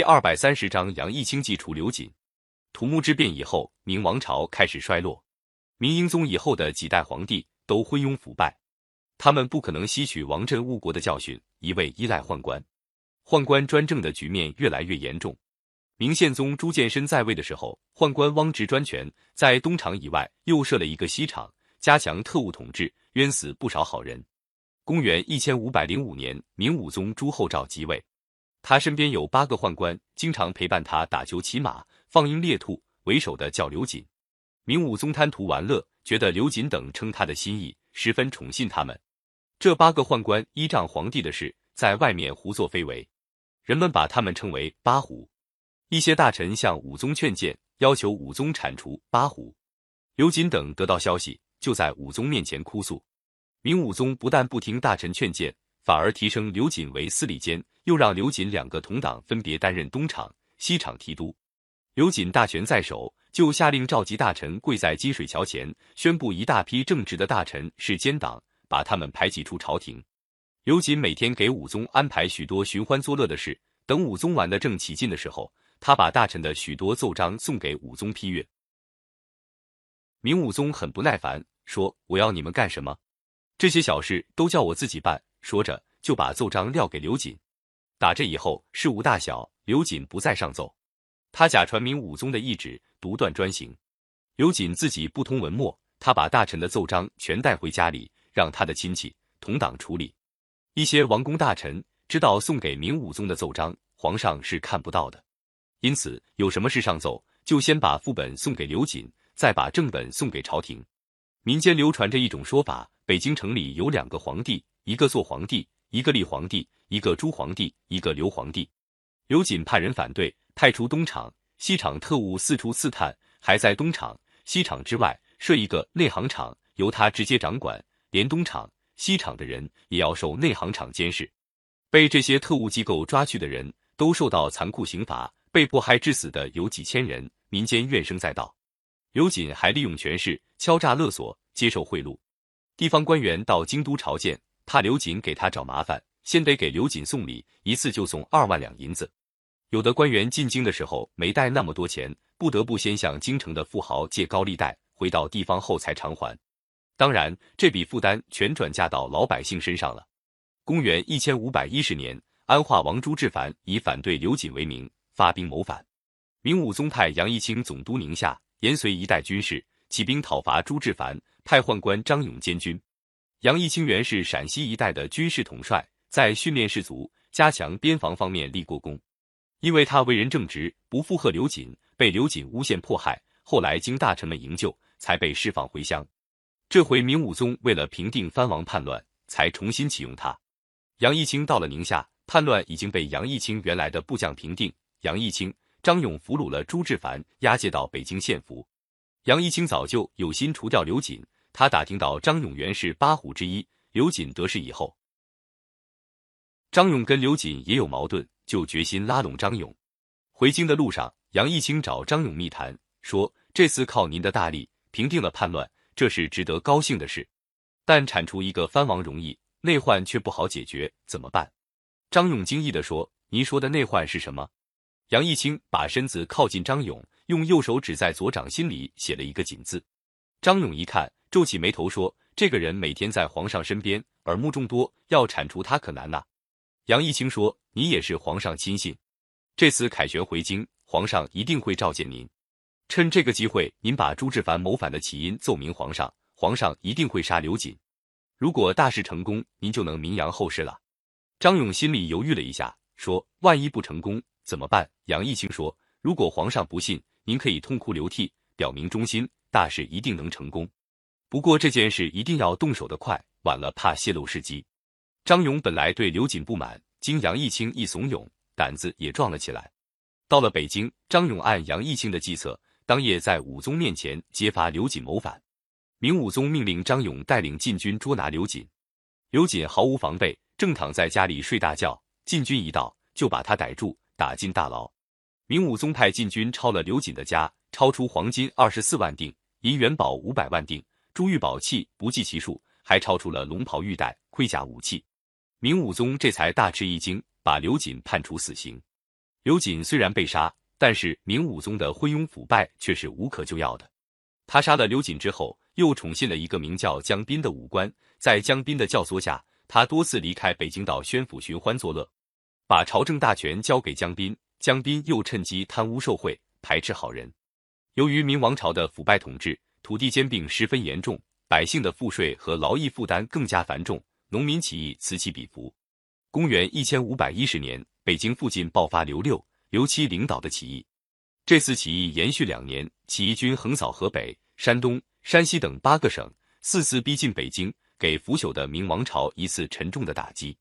第二百三十章，杨义清祭除刘瑾。土木之变以后，明王朝开始衰落。明英宗以后的几代皇帝都昏庸腐败，他们不可能吸取王振误国的教训，一味依赖宦官。宦官专政的局面越来越严重。明宪宗朱见深在位的时候，宦官汪直专权，在东厂以外又设了一个西厂，加强特务统治，冤死不少好人。公元一千五百零五年，明武宗朱厚照即位。他身边有八个宦官，经常陪伴他打球、骑马、放鹰、猎兔，为首的叫刘瑾。明武宗贪图玩乐，觉得刘瑾等称他的心意，十分宠信他们。这八个宦官依仗皇帝的事，在外面胡作非为，人们把他们称为八虎。一些大臣向武宗劝谏，要求武宗铲除八虎。刘瑾等得到消息，就在武宗面前哭诉。明武宗不但不听大臣劝谏。反而提升刘瑾为司礼监，又让刘瑾两个同党分别担任东厂、西厂提督。刘瑾大权在手，就下令召集大臣跪在积水桥前，宣布一大批正直的大臣是奸党，把他们排挤出朝廷。刘瑾每天给武宗安排许多寻欢作乐的事，等武宗玩得正起劲的时候，他把大臣的许多奏章送给武宗批阅。明武宗很不耐烦，说：“我要你们干什么？这些小事都叫我自己办。”说着，就把奏章撂给刘瑾。打这以后，事无大小，刘瑾不再上奏，他假传明武宗的懿旨，独断专行。刘瑾自己不通文墨，他把大臣的奏章全带回家里，让他的亲戚同党处理。一些王公大臣知道送给明武宗的奏章，皇上是看不到的，因此有什么事上奏，就先把副本送给刘瑾，再把正本送给朝廷。民间流传着一种说法：北京城里有两个皇帝。一个做皇帝，一个立皇帝，一个朱皇帝，一个刘皇帝。刘瑾派人反对，派出东厂、西厂特务四处刺探，还在东厂、西厂之外设一个内行厂，由他直接掌管，连东厂、西厂的人也要受内行厂监视。被这些特务机构抓去的人都受到残酷刑罚，被迫害致死的有几千人，民间怨声载道。刘瑾还利用权势敲诈勒索，接受贿赂，地方官员到京都朝见。怕刘瑾给他找麻烦，先得给刘瑾送礼，一次就送二万两银子。有的官员进京的时候没带那么多钱，不得不先向京城的富豪借高利贷，回到地方后才偿还。当然，这笔负担全转嫁到老百姓身上了。公元一千五百一十年，安化王朱志凡以反对刘瑾为名发兵谋反，明武宗派杨义清总督宁夏，延绥一带军事，起兵讨伐朱志凡，派宦官张勇监军。杨义清原是陕西一带的军事统帅，在训练士卒、加强边防方面立过功。因为他为人正直，不附和刘瑾，被刘瑾诬陷迫害，后来经大臣们营救，才被释放回乡。这回明武宗为了平定藩王叛乱，才重新启用他。杨义清到了宁夏，叛乱已经被杨义清原来的部将平定。杨义清、张勇俘虏了朱志凡，押解到北京献俘。杨义清早就有心除掉刘瑾。他打听到张永元是八虎之一，刘瑾得势以后，张勇跟刘瑾也有矛盾，就决心拉拢张勇。回京的路上，杨义清找张勇密谈，说这次靠您的大力平定了叛乱，这是值得高兴的事。但铲除一个藩王容易，内患却不好解决，怎么办？张勇惊异地说：“您说的内患是什么？”杨义清把身子靠近张勇，用右手指在左掌心里写了一个“锦”字。张勇一看。皱起眉头说：“这个人每天在皇上身边，耳目众多，要铲除他可难呐。”杨义清说：“你也是皇上亲信，这次凯旋回京，皇上一定会召见您。趁这个机会，您把朱志凡谋反的起因奏明皇上，皇上一定会杀刘瑾。如果大事成功，您就能名扬后世了。”张勇心里犹豫了一下，说：“万一不成功怎么办？”杨义清说：“如果皇上不信，您可以痛哭流涕，表明忠心，大事一定能成功。”不过这件事一定要动手的快，晚了怕泄露事机。张勇本来对刘瑾不满，经杨义清一怂恿，胆子也壮了起来。到了北京，张勇按杨义清的计策，当夜在武宗面前揭发刘瑾谋反。明武宗命令张勇带领禁军捉拿刘瑾。刘瑾毫无防备，正躺在家里睡大觉，禁军一到就把他逮住，打进大牢。明武宗派禁军抄了刘瑾的家，抄出黄金二十四万锭，银元宝五百万锭。珠玉宝器不计其数，还超出了龙袍玉带、盔甲武器。明武宗这才大吃一惊，把刘瑾判处死刑。刘瑾虽然被杀，但是明武宗的昏庸腐败却是无可救药的。他杀了刘瑾之后，又宠信了一个名叫江彬的武官，在江彬的教唆下，他多次离开北京到宣府寻欢作乐，把朝政大权交给江彬。江彬又趁机贪污受贿，排斥好人。由于明王朝的腐败统治，土地兼并十分严重，百姓的赋税和劳役负担更加繁重，农民起义此起彼伏。公元一千五百一十年，北京附近爆发刘六、刘七领导的起义。这次起义延续两年，起义军横扫河北、山东、山西等八个省，四次逼近北京，给腐朽的明王朝一次沉重的打击。